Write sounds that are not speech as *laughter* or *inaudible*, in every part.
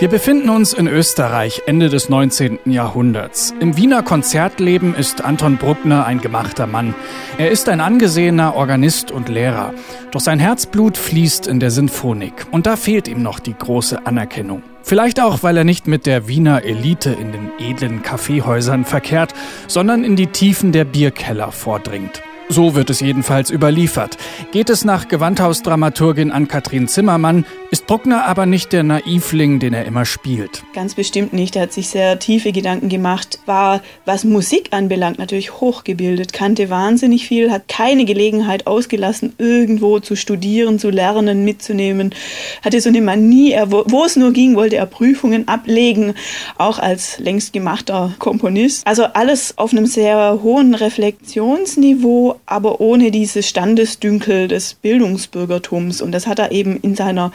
Wir befinden uns in Österreich Ende des 19. Jahrhunderts. Im Wiener Konzertleben ist Anton Bruckner ein gemachter Mann. Er ist ein angesehener Organist und Lehrer. Doch sein Herzblut fließt in der Sinfonik. Und da fehlt ihm noch die große Anerkennung. Vielleicht auch, weil er nicht mit der Wiener Elite in den edlen Kaffeehäusern verkehrt, sondern in die Tiefen der Bierkeller vordringt. So wird es jedenfalls überliefert. Geht es nach Gewandhausdramaturgin Ann-Kathrin Zimmermann, Bruckner aber nicht der Naivling, den er immer spielt. Ganz bestimmt nicht. Er hat sich sehr tiefe Gedanken gemacht, war, was Musik anbelangt, natürlich hochgebildet, kannte wahnsinnig viel, hat keine Gelegenheit ausgelassen, irgendwo zu studieren, zu lernen, mitzunehmen. Hatte so eine Manie, er, wo es nur ging, wollte er Prüfungen ablegen, auch als längst gemachter Komponist. Also alles auf einem sehr hohen Reflexionsniveau, aber ohne dieses Standesdünkel des Bildungsbürgertums. Und das hat er eben in seiner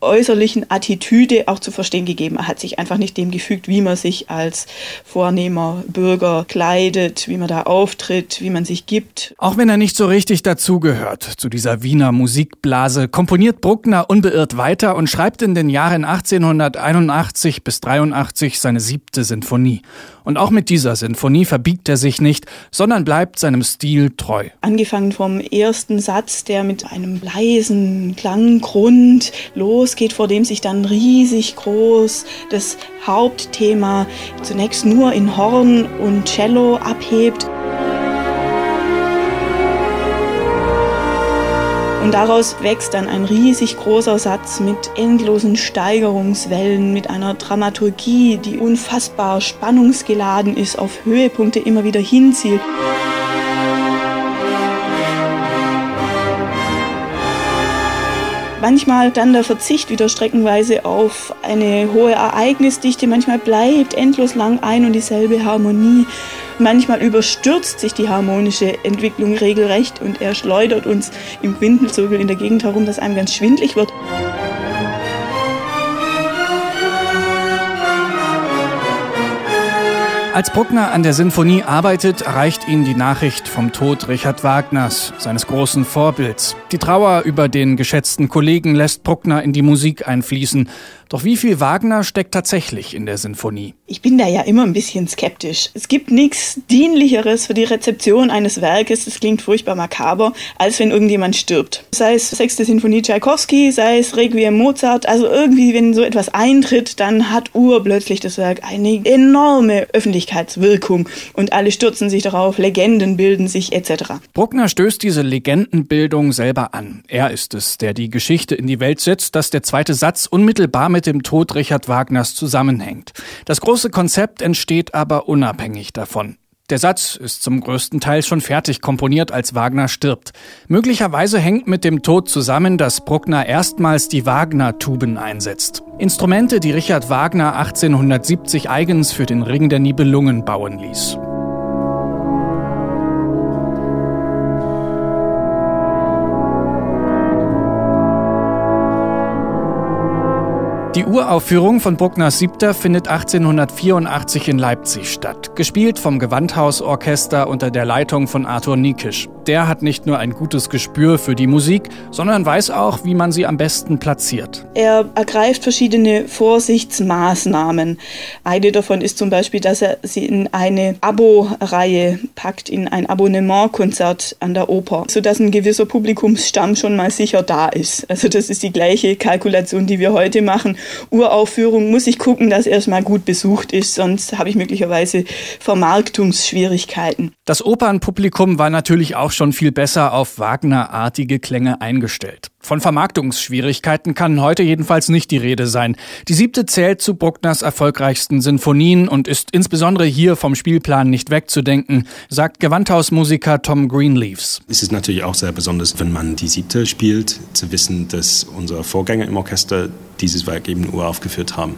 äußerlichen Attitüde auch zu verstehen gegeben. Er hat sich einfach nicht dem gefügt, wie man sich als vornehmer Bürger kleidet, wie man da auftritt, wie man sich gibt. Auch wenn er nicht so richtig dazugehört zu dieser Wiener Musikblase, komponiert Bruckner unbeirrt weiter und schreibt in den Jahren 1881 bis 83 seine siebte Sinfonie. Und auch mit dieser Sinfonie verbiegt er sich nicht, sondern bleibt seinem Stil treu. Angefangen vom ersten Satz, der mit einem leisen Klanggrund losgeht, vor dem sich dann riesig groß das Hauptthema zunächst nur in Horn und Cello abhebt. Und daraus wächst dann ein riesig großer Satz mit endlosen Steigerungswellen, mit einer Dramaturgie, die unfassbar spannungsgeladen ist, auf Höhepunkte immer wieder hinzielt. manchmal dann der Verzicht wieder streckenweise auf eine hohe Ereignisdichte, manchmal bleibt endlos lang ein und dieselbe Harmonie. Manchmal überstürzt sich die harmonische Entwicklung regelrecht und er schleudert uns im Windelzirkel in der Gegend herum, dass einem ganz schwindlig wird. Als Bruckner an der Sinfonie arbeitet, erreicht ihn die Nachricht vom Tod Richard Wagners, seines großen Vorbilds. Die Trauer über den geschätzten Kollegen lässt Bruckner in die Musik einfließen. Doch wie viel Wagner steckt tatsächlich in der Sinfonie? Ich bin da ja immer ein bisschen skeptisch. Es gibt nichts Dienlicheres für die Rezeption eines Werkes, das klingt furchtbar makaber, als wenn irgendjemand stirbt. Sei es Sechste Sinfonie Tchaikovsky, sei es Requiem Mozart, also irgendwie, wenn so etwas eintritt, dann hat urplötzlich das Werk eine enorme Öffentlichkeitswirkung und alle stürzen sich darauf, Legenden bilden sich etc. Bruckner stößt diese Legendenbildung selber an. Er ist es, der die Geschichte in die Welt setzt, dass der zweite Satz unmittelbar mit dem Tod Richard Wagners zusammenhängt. Das große Konzept entsteht aber unabhängig davon. Der Satz ist zum größten Teil schon fertig komponiert, als Wagner stirbt. Möglicherweise hängt mit dem Tod zusammen, dass Bruckner erstmals die Wagner-Tuben einsetzt. Instrumente, die Richard Wagner 1870 eigens für den Ring der Nibelungen bauen ließ. Die Uraufführung von Bruckners Siebter findet 1884 in Leipzig statt, gespielt vom Gewandhausorchester unter der Leitung von Arthur Niekisch. Der hat nicht nur ein gutes Gespür für die Musik, sondern weiß auch, wie man sie am besten platziert. Er ergreift verschiedene Vorsichtsmaßnahmen. Eine davon ist zum Beispiel, dass er sie in eine Abo-Reihe packt, in ein Abonnementkonzert an der Oper, sodass ein gewisser Publikumsstamm schon mal sicher da ist. Also das ist die gleiche Kalkulation, die wir heute machen. Uraufführung muss ich gucken, dass erstmal gut besucht ist, sonst habe ich möglicherweise Vermarktungsschwierigkeiten. Das Opernpublikum war natürlich auch schon viel besser auf Wagner-artige Klänge eingestellt. Von Vermarktungsschwierigkeiten kann heute jedenfalls nicht die Rede sein. Die siebte zählt zu Bruckners erfolgreichsten Sinfonien und ist insbesondere hier vom Spielplan nicht wegzudenken, sagt Gewandhausmusiker Tom Greenleaves. Es ist natürlich auch sehr besonders, wenn man die siebte spielt, zu wissen, dass unsere Vorgänger im Orchester dieses Werk eben uraufgeführt haben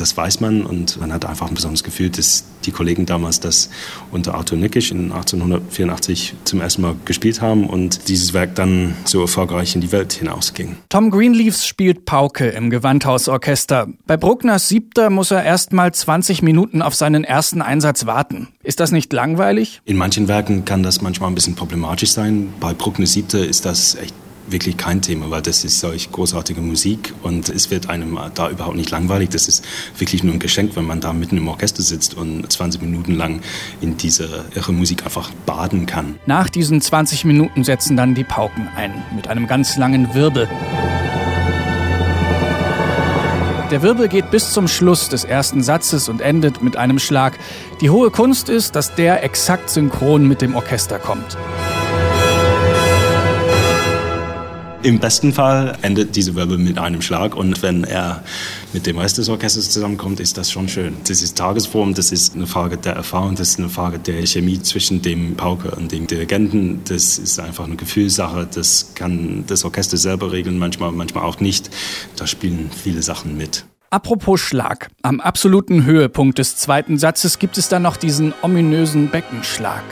das weiß man und man hat einfach ein besonderes Gefühl, dass die Kollegen damals das unter Arthur Nickisch in 1884 zum ersten Mal gespielt haben und dieses Werk dann so erfolgreich in die Welt hinausging. Tom Greenleaves spielt Pauke im Gewandhausorchester. Bei Bruckners Siebter muss er erst mal 20 Minuten auf seinen ersten Einsatz warten. Ist das nicht langweilig? In manchen Werken kann das manchmal ein bisschen problematisch sein. Bei Bruckners Siebter ist das echt wirklich kein Thema, weil das ist solch großartige Musik und es wird einem da überhaupt nicht langweilig. Das ist wirklich nur ein Geschenk, wenn man da mitten im Orchester sitzt und 20 Minuten lang in diese irre Musik einfach baden kann. Nach diesen 20 Minuten setzen dann die Pauken ein, mit einem ganz langen Wirbel. Der Wirbel geht bis zum Schluss des ersten Satzes und endet mit einem Schlag. Die hohe Kunst ist, dass der exakt synchron mit dem Orchester kommt. Im besten Fall endet diese Wirbel mit einem Schlag und wenn er mit dem Rest des Orchesters zusammenkommt, ist das schon schön. Das ist Tagesform, das ist eine Frage der Erfahrung, das ist eine Frage der Chemie zwischen dem Pauker und dem Dirigenten. Das ist einfach eine Gefühlssache, das kann das Orchester selber regeln, manchmal, manchmal auch nicht. Da spielen viele Sachen mit. Apropos Schlag. Am absoluten Höhepunkt des zweiten Satzes gibt es dann noch diesen ominösen Beckenschlag.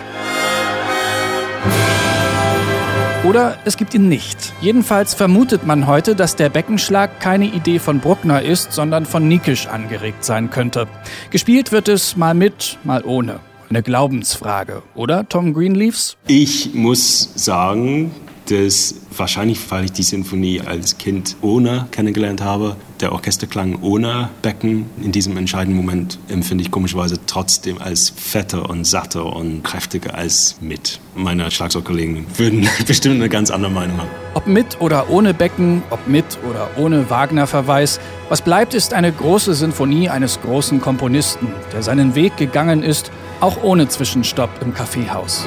Oder es gibt ihn nicht. Jedenfalls vermutet man heute, dass der Beckenschlag keine Idee von Bruckner ist, sondern von Nikisch angeregt sein könnte. Gespielt wird es mal mit, mal ohne. Eine Glaubensfrage, oder, Tom Greenleaves? Ich muss sagen, dass wahrscheinlich, weil ich die Sinfonie als Kind ohne kennengelernt habe, der Orchesterklang ohne Becken in diesem entscheidenden Moment empfinde ich komischerweise trotzdem als fetter und satter und kräftiger als mit. Meine Schlagzeugkollegen würden *laughs* bestimmt eine ganz andere Meinung haben. Ob mit oder ohne Becken, ob mit oder ohne Wagner-Verweis, was bleibt, ist eine große Sinfonie eines großen Komponisten, der seinen Weg gegangen ist, auch ohne Zwischenstopp im Kaffeehaus.